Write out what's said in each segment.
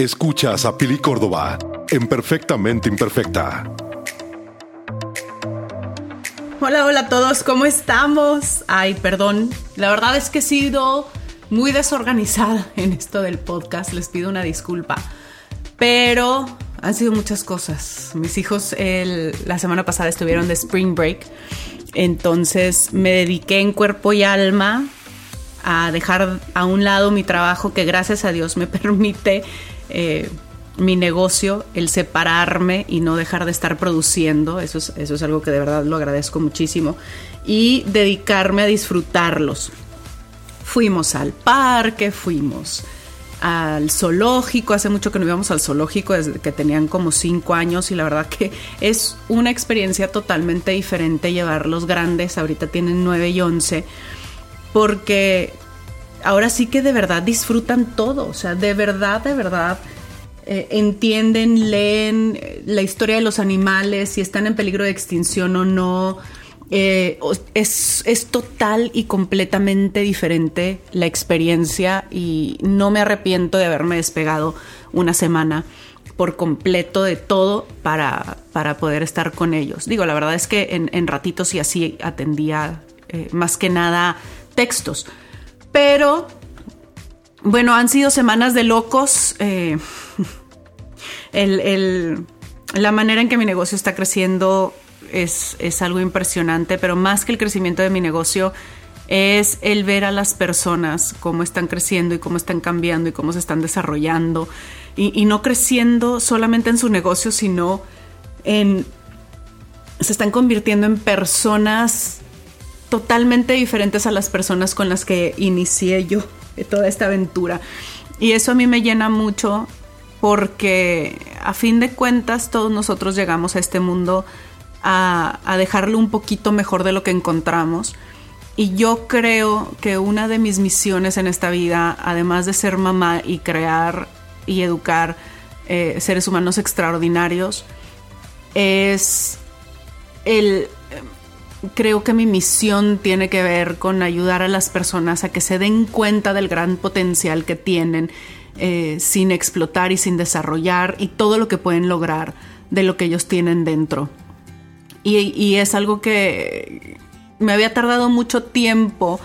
Escuchas a Pili Córdoba en Perfectamente Imperfecta. Hola, hola a todos, ¿cómo estamos? Ay, perdón, la verdad es que he sido muy desorganizada en esto del podcast, les pido una disculpa, pero han sido muchas cosas. Mis hijos la semana pasada estuvieron de Spring Break, entonces me dediqué en cuerpo y alma a dejar a un lado mi trabajo que gracias a Dios me permite eh, mi negocio, el separarme y no dejar de estar produciendo, eso es, eso es algo que de verdad lo agradezco muchísimo, y dedicarme a disfrutarlos. Fuimos al parque, fuimos al zoológico, hace mucho que no íbamos al zoológico, desde que tenían como cinco años y la verdad que es una experiencia totalmente diferente llevar los grandes, ahorita tienen nueve y once, porque ahora sí que de verdad disfrutan todo, o sea, de verdad, de verdad eh, entienden, leen eh, la historia de los animales, si están en peligro de extinción o no. Eh, es, es, total y completamente diferente la experiencia y no me arrepiento de haberme despegado una semana por completo de todo para, para poder estar con ellos. Digo, la verdad es que en, en ratitos y así atendía más que nada textos, pero bueno, han sido semanas de locos. Eh, la manera en que mi negocio está creciendo es, es, algo impresionante, pero más que el crecimiento de mi negocio es el ver a las personas cómo están creciendo y cómo están cambiando y cómo se están desarrollando y, y no creciendo solamente en su negocio, sino en... se están convirtiendo en personas totalmente diferentes a las personas con las que inicié yo toda esta aventura. Y eso a mí me llena mucho porque a fin de cuentas todos nosotros llegamos a este mundo a, dejarlo un poquito mejor de lo que encontramos. Y yo creo que una de mis misiones en esta vida, además de ser mamá y crear y educar eh, seres humanos extraordinarios, es el creo que mi misión tiene que ver con ayudar a las personas a que se den cuenta del gran potencial que tienen eh, sin explotar y sin desarrollar y todo lo que pueden lograr de lo que ellos tienen dentro. Y, es algo que me había tardado mucho tiempo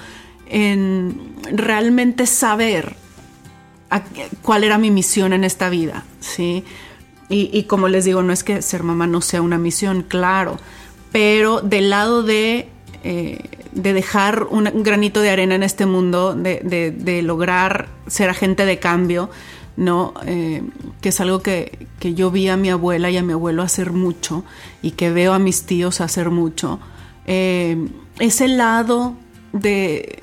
en realmente saber cuál era mi misión en esta vida, ¿sí? Y, y como les digo, no es que ser mamá no sea una misión, claro, pero del lado de, eh, de dejar un granito de arena en este mundo, de, lograr ser agente de cambio, ¿no? Eh, que es algo que, yo vi a mi abuela y a mi abuelo hacer mucho y que veo a mis tíos hacer mucho. Eh, ese lado de,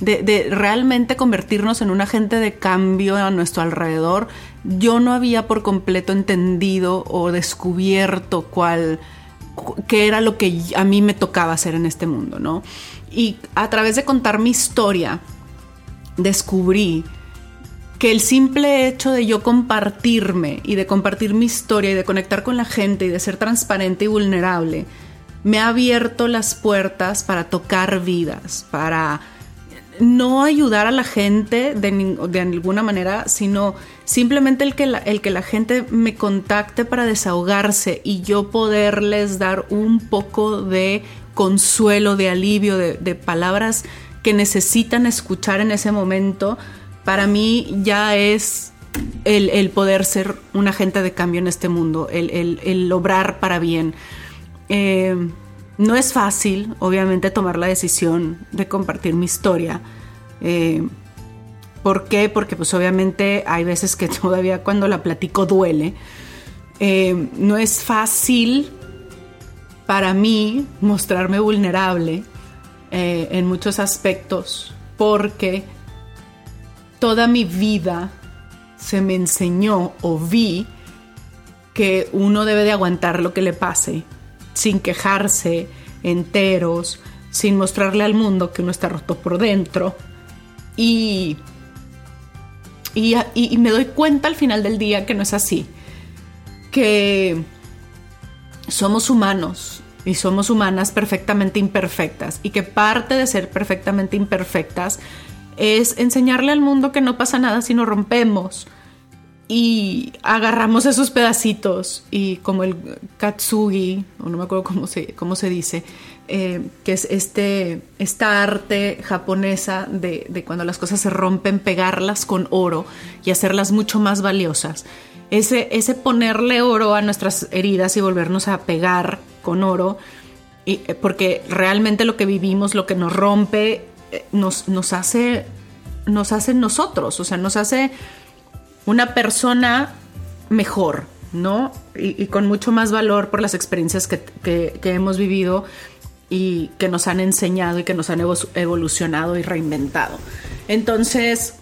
de, realmente convertirnos en un agente de cambio a nuestro alrededor, yo no había por completo entendido o descubierto cuál qué era lo que a mí me tocaba hacer en este mundo, ¿no? Y a través de contar mi historia, descubrí que el simple hecho de yo compartirme y de compartir mi historia y de conectar con la gente y de ser transparente y vulnerable, me ha abierto las puertas para tocar vidas, para no ayudar a la gente de, de alguna manera, sino simplemente el que, la, el que la gente me contacte para desahogarse y yo poderles dar un poco de consuelo, de alivio, de, palabras que necesitan escuchar en ese momento, para mí ya es el, poder ser un agente de cambio en este mundo, el, el, obrar para bien. Eh, no es fácil, obviamente, tomar la decisión de compartir mi historia. Eh, ¿Por qué? Porque pues obviamente hay veces que todavía cuando la platico duele. Eh, no es fácil para mí mostrarme vulnerable eh, en muchos aspectos porque toda mi vida se me enseñó o vi que uno debe de aguantar lo que le pase sin quejarse, enteros, sin mostrarle al mundo que uno está roto por dentro. Y, y, me doy cuenta al final del día que no es así. Que somos humanos y somos humanas perfectamente imperfectas y que parte de ser perfectamente imperfectas es enseñarle al mundo que no pasa nada si nos rompemos y agarramos esos pedacitos y como el katsugi, o no me acuerdo cómo se, cómo se dice, eh, que es este, esta arte japonesa de, de, cuando las cosas se rompen, pegarlas con oro y hacerlas mucho más valiosas. Ese, ese ponerle oro a nuestras heridas y volvernos a pegar con oro, y, eh, porque realmente lo que vivimos, lo que nos rompe, eh, nos, nos hace nos hace nosotros, o sea, nos hace una persona mejor, ¿no? Y, con mucho más valor por las experiencias que, hemos vivido y que nos han enseñado y que nos han evolucionado y reinventado. Entonces,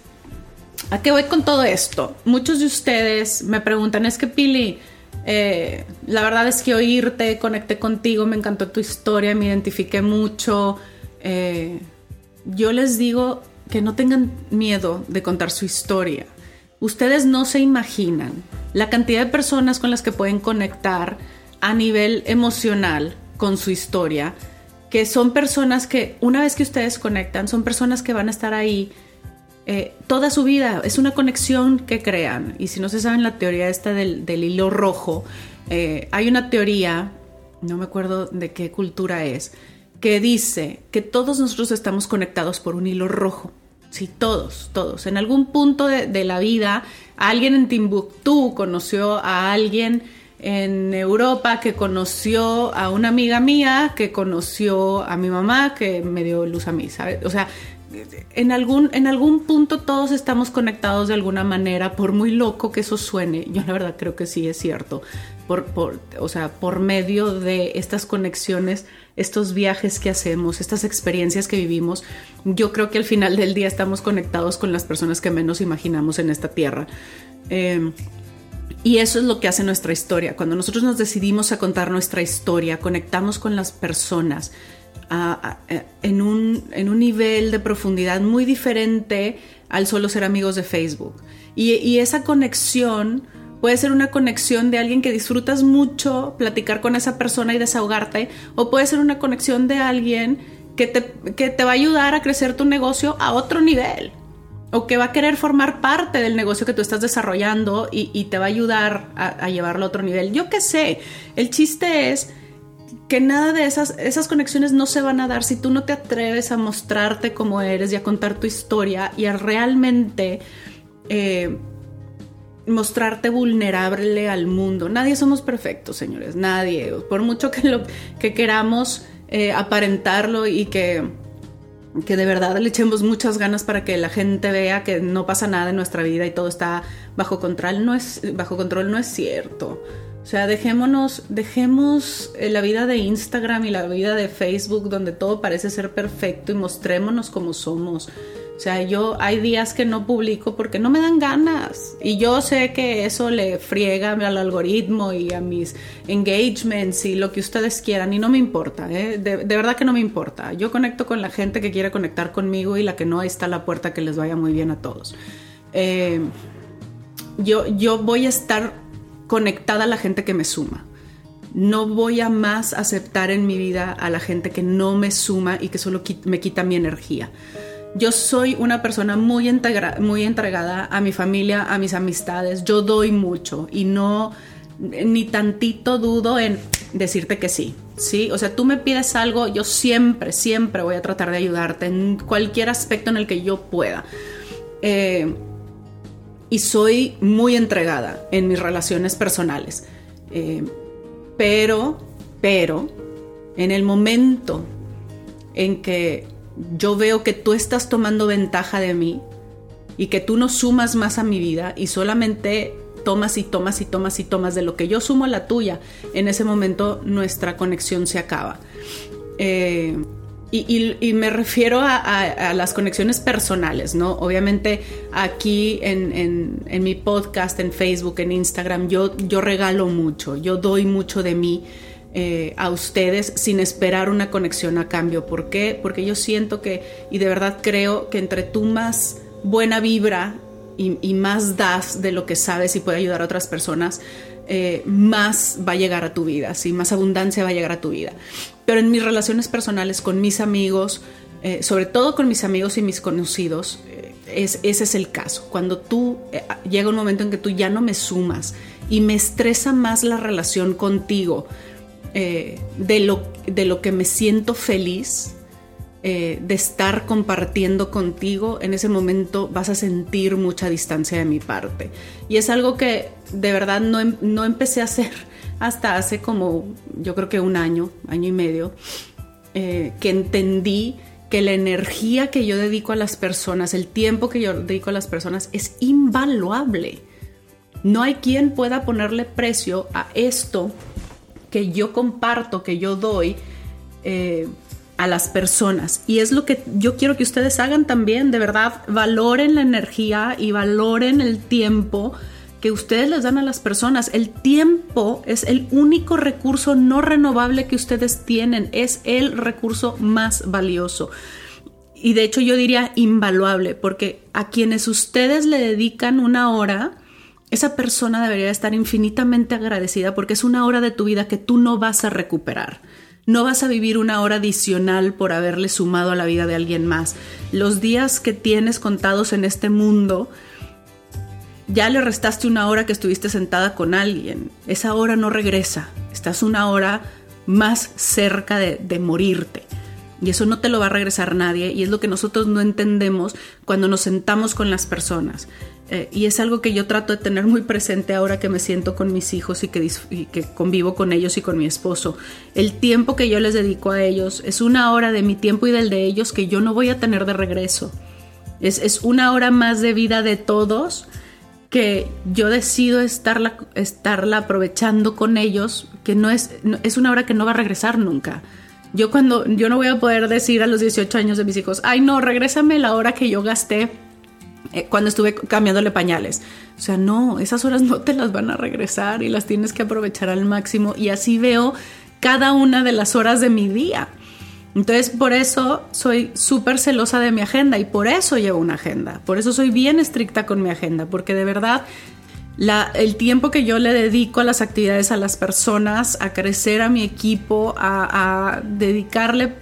¿a qué voy con todo esto? Muchos de ustedes me preguntan, es que Pili, eh, la verdad es que oírte, conecté contigo, me encantó tu historia, me identifiqué mucho. Eh, yo les digo que no tengan miedo de contar su historia. Ustedes no se imaginan la cantidad de personas con las que pueden conectar a nivel emocional con su historia, que son personas que una vez que ustedes conectan, son personas que van a estar ahí eh, toda su vida. Es una conexión que crean. Y si no se saben la teoría esta del, hilo rojo, eh, hay una teoría, no me acuerdo de qué cultura es, que dice que todos nosotros estamos conectados por un hilo rojo. Sí, todos, todos. En algún punto de, la vida, alguien en Timbuktu conoció a alguien en Europa que conoció a una amiga mía, que conoció a mi mamá, que me dio luz a mí, ¿sabes? O sea, en algún, en algún punto todos estamos conectados de alguna manera, por muy loco que eso suene, yo la verdad creo que sí es cierto, por, o sea, por medio de estas conexiones estos viajes que hacemos, estas experiencias que vivimos, yo creo que al final del día estamos conectados con las personas que menos imaginamos en esta tierra. Em, y eso es lo que hace nuestra historia. Cuando nosotros nos decidimos a contar nuestra historia, conectamos con las personas en, un, en, un, nivel de profundidad muy diferente al solo ser amigos de Facebook. Y esa conexión Puede ser una conexión de alguien que disfrutas mucho, platicar con esa persona y desahogarte, o puede ser una conexión de alguien que te, que te va a ayudar a crecer tu negocio a otro nivel, o que va a querer formar parte del negocio que tú estás desarrollando y, te va a ayudar a, llevarlo a otro nivel. Yo qué sé, el chiste es que nada de esas, esas conexiones no se van a dar si tú no te atreves a mostrarte como eres y a contar tu historia y a realmente eh, mostrarte vulnerable al mundo. Nadie somos perfectos, señores, nadie. Por mucho que, lo, que queramos eh, aparentarlo y que, que de verdad le echemos muchas ganas para que la gente vea que no pasa nada en nuestra vida y todo está bajo control, no es, bajo control no es cierto. O sea, dejémonos, dejemos eh, la vida de Instagram y la vida de Facebook donde todo parece ser perfecto y mostrémonos como somos. O sea, yo hay días que no publico porque no me dan ganas. Y yo sé que eso le friega al algoritmo y a mis engagements y lo que ustedes quieran. Y no me importa, ¿eh? de, verdad que no me importa. Yo conecto con la gente que quiere conectar conmigo y la que no, ahí está la puerta que les vaya muy bien a todos. Eh, yo, yo voy a estar conectada a la gente que me suma. No voy a más aceptar en mi vida a la gente que no me suma y que solo me quita mi energía yo soy una persona muy, muy entregada a mi familia, a mis amistades. Yo doy mucho y no ni tantito dudo en decirte que sí. Sí, o sea, tú me pides algo, yo siempre, siempre voy a tratar de ayudarte en cualquier aspecto en el que yo pueda. Eh, y soy muy entregada en mis relaciones personales. Eh, pero, pero, en el momento en que yo veo que tú estás tomando ventaja de mí y que tú no sumas más a mi vida y solamente tomas y tomas y tomas y tomas de lo que yo sumo a la tuya, en ese momento nuestra conexión se acaba. Eh, y, me refiero a, las conexiones personales, ¿no? Obviamente aquí en, mi podcast, en Facebook, en Instagram, yo, yo regalo mucho, yo doy mucho de mí eh, a ustedes sin esperar una conexión a cambio. ¿Por qué? Porque yo siento que, y de verdad creo que entre tú más buena vibra y, más das de lo que sabes y puede ayudar a otras personas, eh, más va a llegar a tu vida, ¿sí? más abundancia va a llegar a tu vida. Pero en mis relaciones personales con mis amigos, eh, sobre todo con mis amigos y mis conocidos, es, ese es el caso. Cuando tú llega un momento en que tú ya no me sumas y me estresa más la relación contigo eh, de, lo, de lo que me siento feliz, eh, de estar compartiendo contigo, en ese momento vas a sentir mucha distancia de mi parte. Y es algo que de verdad no, em, no empecé a hacer hasta hace como, yo creo que un año, año y medio, que entendí que la energía que yo dedico a las personas, el tiempo que yo dedico a las personas es invaluable. No hay quien pueda ponerle precio a esto que yo comparto, que yo doy eh, a las personas. Y es lo que yo quiero que ustedes hagan también, de verdad, valoren la energía y valoren el tiempo que ustedes les dan a las personas. El tiempo es el único recurso no renovable que ustedes tienen, es el recurso más valioso. Y de hecho yo diría invaluable, porque a quienes ustedes le dedican una hora, esa persona debería estar infinitamente agradecida porque es una hora de tu vida que tú no vas a recuperar. No vas a vivir una hora adicional por haberle sumado a la vida de alguien más. Los días que tienes contados en este mundo, ya le restaste una hora que estuviste sentada con alguien. Esa hora no regresa. Estás una hora más cerca de, morirte. Y eso no te lo va a regresar nadie. Y es lo que nosotros no entendemos cuando nos sentamos con las personas. Eh, y es algo que yo trato de tener muy presente ahora que me siento con mis hijos y que, que, convivo con ellos y con mi esposo. El tiempo que yo les dedico a ellos es una hora de mi tiempo y del de ellos que yo no voy a tener de regreso. Es, es una hora más de vida de todos que yo decido estarla, estarla aprovechando con ellos, que no es, es una hora que no va a regresar nunca. Yo cuando, yo no voy a poder decir a los 18 años de mis hijos, ay no, regrésame la hora que yo gasté eh, cuando estuve cambiándole pañales. O sea, no, esas horas no te las van a regresar y las tienes que aprovechar al máximo y así veo cada una de las horas de mi día. Entonces, por eso soy súper celosa de mi agenda y por eso llevo una agenda. Por eso soy bien estricta con mi agenda, porque de verdad el tiempo que yo le dedico a las actividades a las personas, a crecer a mi equipo, a, dedicarle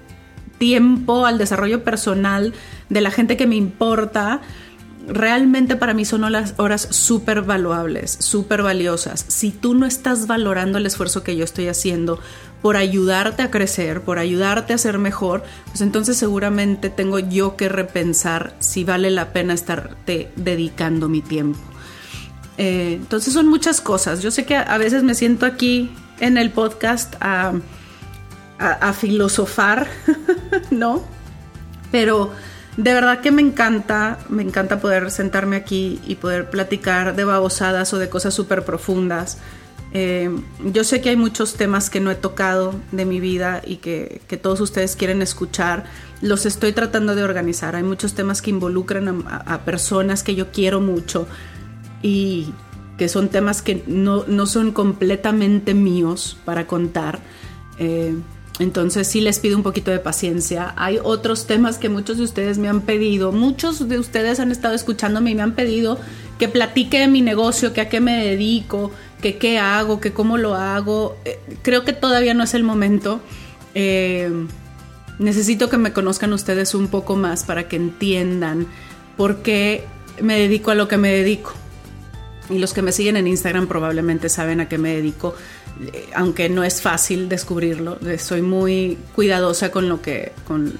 tiempo al desarrollo personal de la gente que me importa, realmente para mí son las horas súper valuables, súper valiosas. Si tú no estás valorando el esfuerzo que yo estoy haciendo por ayudarte a crecer, por ayudarte a ser mejor, pues entonces seguramente tengo yo que repensar si vale la pena estarte dedicando mi tiempo. Eh, entonces son muchas cosas. Yo sé que a veces me siento aquí en el podcast a, filosofar, ¿no? Pero de verdad que me encanta, me encanta poder sentarme aquí y poder platicar de babosadas o de cosas súper profundas. Eh, yo sé que hay muchos temas que no he tocado de mi vida y que, todos ustedes quieren escuchar. Los estoy tratando de organizar. Hay muchos temas que involucran a, personas que yo quiero mucho y que son temas que no, son completamente míos para contar. Eh, entonces sí les pido un poquito de paciencia. Hay otros temas que muchos de ustedes me han pedido. Muchos de ustedes han estado escuchándome y me han pedido que platique de mi negocio, que a qué me dedico, que qué hago, que cómo lo hago. Eh, creo que todavía no es el momento. Eh, necesito que me conozcan ustedes un poco más para que entiendan por qué me dedico a lo que me dedico. Y los que me siguen en Instagram probablemente saben a qué me dedico aunque no es fácil descubrirlo, soy muy cuidadosa con lo que, con,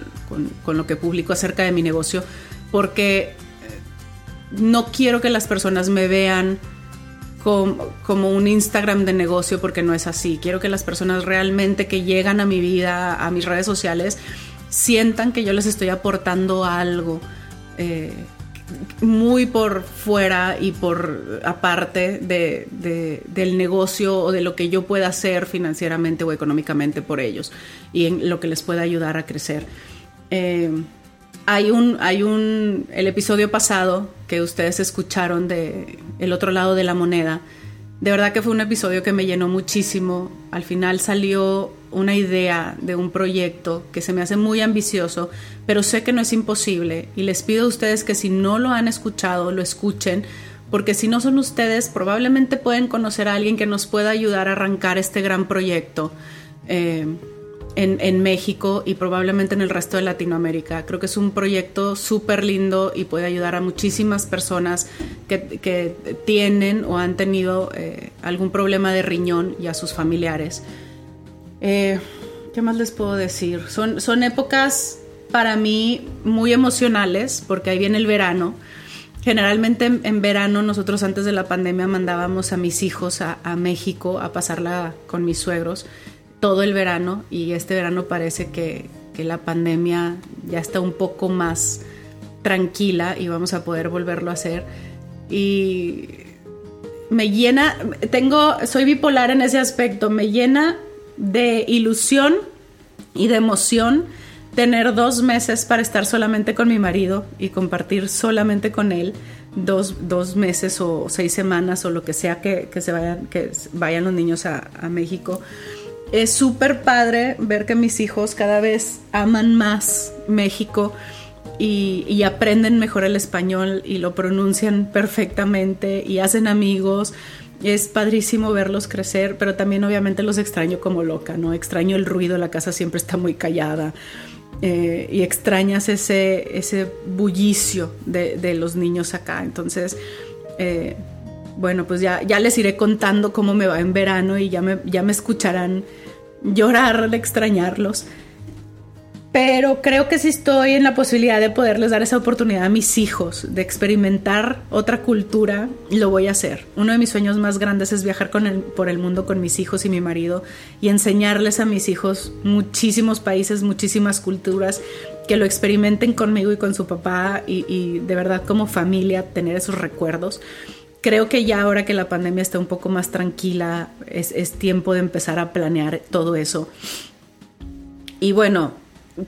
lo que publico acerca de mi negocio, porque eh, no quiero que las personas me vean como, como, un Instagram de negocio, porque no es así. Quiero que las personas realmente que llegan a mi vida, a mis redes sociales, sientan que yo les estoy aportando algo. Eh, muy por fuera y por aparte de, del negocio o de lo que yo pueda hacer financieramente o económicamente por ellos y en lo que les pueda ayudar a crecer. Eh, hay un, hay un, el episodio pasado que ustedes escucharon de El otro lado de la moneda, de verdad que fue un episodio que me llenó muchísimo. Al final salió una idea de un proyecto que se me hace muy ambicioso, pero sé que no es imposible y les pido a ustedes que si no lo han escuchado, lo escuchen, porque si no son ustedes, probablemente pueden conocer a alguien que nos pueda ayudar a arrancar este gran proyecto. Eh, en, México y probablemente en el resto de Latinoamérica. Creo que es un proyecto súper lindo y puede ayudar a muchísimas personas que, tienen o han tenido eh, algún problema de riñón y a sus familiares. Eh, ¿Qué más les puedo decir? Son, son épocas para mí muy emocionales porque ahí viene el verano. Generalmente en, verano nosotros antes de la pandemia mandábamos a mis hijos a, a México a pasarla con mis suegros todo el verano y este verano parece que, la pandemia ya está un poco más tranquila y vamos a poder volverlo a hacer. Y me llena, tengo, soy bipolar en ese aspecto, me llena de ilusión y de emoción tener dos meses para estar solamente con mi marido y compartir solamente con él dos, meses o seis semanas o lo que sea que, se vayan, que vayan los niños a, a México es súper padre ver que mis hijos cada vez aman más México y, aprenden mejor el español y lo pronuncian perfectamente y hacen amigos. Es padrísimo verlos crecer, pero también obviamente los extraño como loca, ¿no? Extraño el ruido, la casa siempre está muy callada. Eh, y extrañas ese, ese bullicio de, los niños acá. Entonces, eh, bueno, pues ya, ya les iré contando cómo me va en verano y ya me, ya me escucharán llorar de extrañarlos. Pero creo que si estoy en la posibilidad de poderles dar esa oportunidad a mis hijos de experimentar otra cultura, lo voy a hacer. Uno de mis sueños más grandes es viajar por el mundo con mis hijos y mi marido y enseñarles a mis hijos muchísimos países, muchísimas culturas, que lo experimenten conmigo y con su papá y de verdad como familia tener esos recuerdos creo que ya ahora que la pandemia está un poco más tranquila, es, tiempo de empezar a planear todo eso. Y bueno,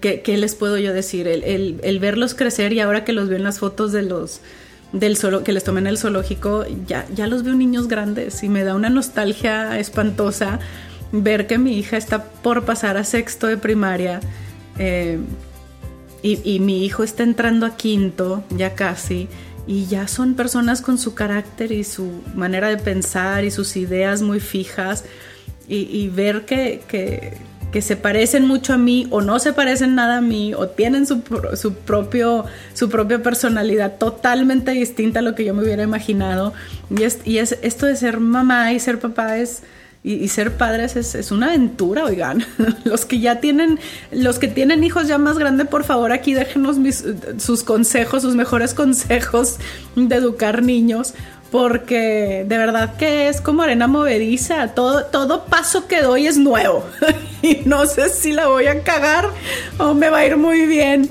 ¿qué, les puedo yo decir? El, verlos crecer y ahora que los veo en las fotos de los del solo, que les tomé en el zoológico, ya, ya los veo niños grandes y me da una nostalgia espantosa ver que mi hija está por pasar a sexto de primaria eh, y, y mi hijo está entrando a quinto, ya casi y ya son personas con su carácter y su manera de pensar y sus ideas muy fijas y, ver que, se parecen mucho a mí o no se parecen nada a mí o tienen su, su, propio, su propia personalidad totalmente distinta a lo que yo me hubiera imaginado. Y, es, y es, esto de ser mamá y ser papá es y, ser padres es, una aventura, oigan. Los que ya tienen, los que tienen hijos ya más grandes, por favor, aquí déjenos sus consejos, sus mejores consejos de educar niños, porque de verdad que es como arena movediza. Todo, todo paso que doy es nuevo. y no sé si la voy a cagar o me va a ir muy bien.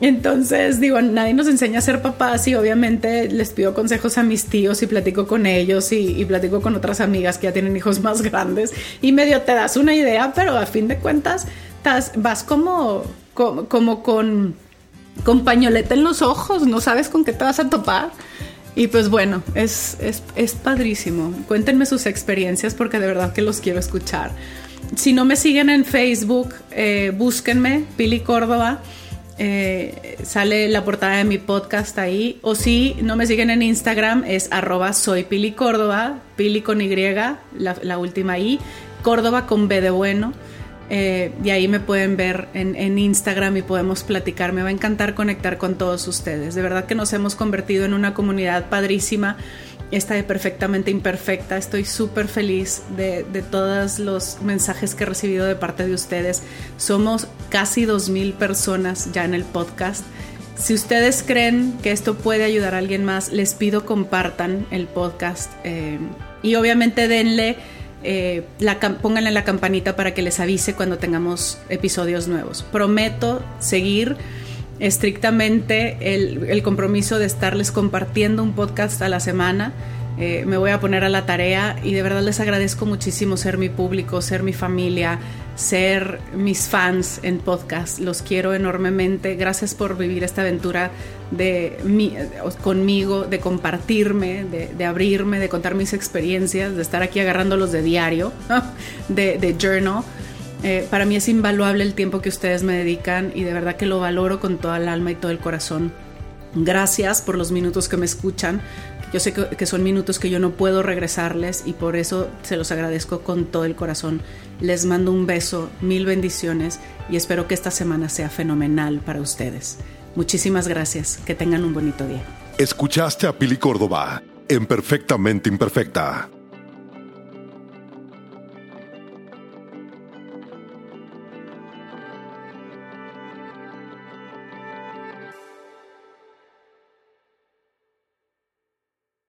Entonces, digo, nadie nos enseña a ser papás y obviamente les pido consejos a mis tíos y platico con ellos y, platico con otras amigas que ya tienen hijos más grandes y medio te das una idea, pero a fin de cuentas vas como, como, con, con pañoleta en los ojos, no sabes con qué te vas a topar. Y pues bueno, es, es, padrísimo. Cuéntenme sus experiencias porque de verdad que los quiero escuchar. Si no me siguen en Facebook, eh, búsquenme, Pili Córdoba. Eh, sale la portada de mi podcast ahí. O si no me siguen en Instagram, es arroba soy Pili Córdoba, Pili con Y, la, última I, Córdoba con B de bueno. Eh, y ahí me pueden ver en, Instagram y podemos platicar. Me va a encantar conectar con todos ustedes. De verdad que nos hemos convertido en una comunidad padrísima esta de Perfectamente Imperfecta. Estoy súper feliz de, todos los mensajes que he recibido de parte de ustedes. Somos casi 2.000 personas ya en el podcast. Si ustedes creen que esto puede ayudar a alguien más, les pido compartan el podcast eh, y obviamente denle, eh, la, pónganle la campanita para que les avise cuando tengamos episodios nuevos. Prometo seguir estrictamente el, compromiso de estarles compartiendo un podcast a la semana. Eh, me voy a poner a la tarea y de verdad les agradezco muchísimo ser mi público, ser mi familia, ser mis fans en podcast. Los quiero enormemente. Gracias por vivir esta aventura de conmigo, de compartirme, de, abrirme, de contar mis experiencias, de estar aquí agarrándolos de diario, de, journal. Eh, para mí es invaluable el tiempo que ustedes me dedican y de verdad que lo valoro con toda el alma y todo el corazón. Gracias por los minutos que me escuchan. Yo sé que, son minutos que yo no puedo regresarles y por eso se los agradezco con todo el corazón. Les mando un beso, mil bendiciones y espero que esta semana sea fenomenal para ustedes. Muchísimas gracias. Que tengan un bonito día. Escuchaste a Pili Córdoba en Perfectamente Imperfecta.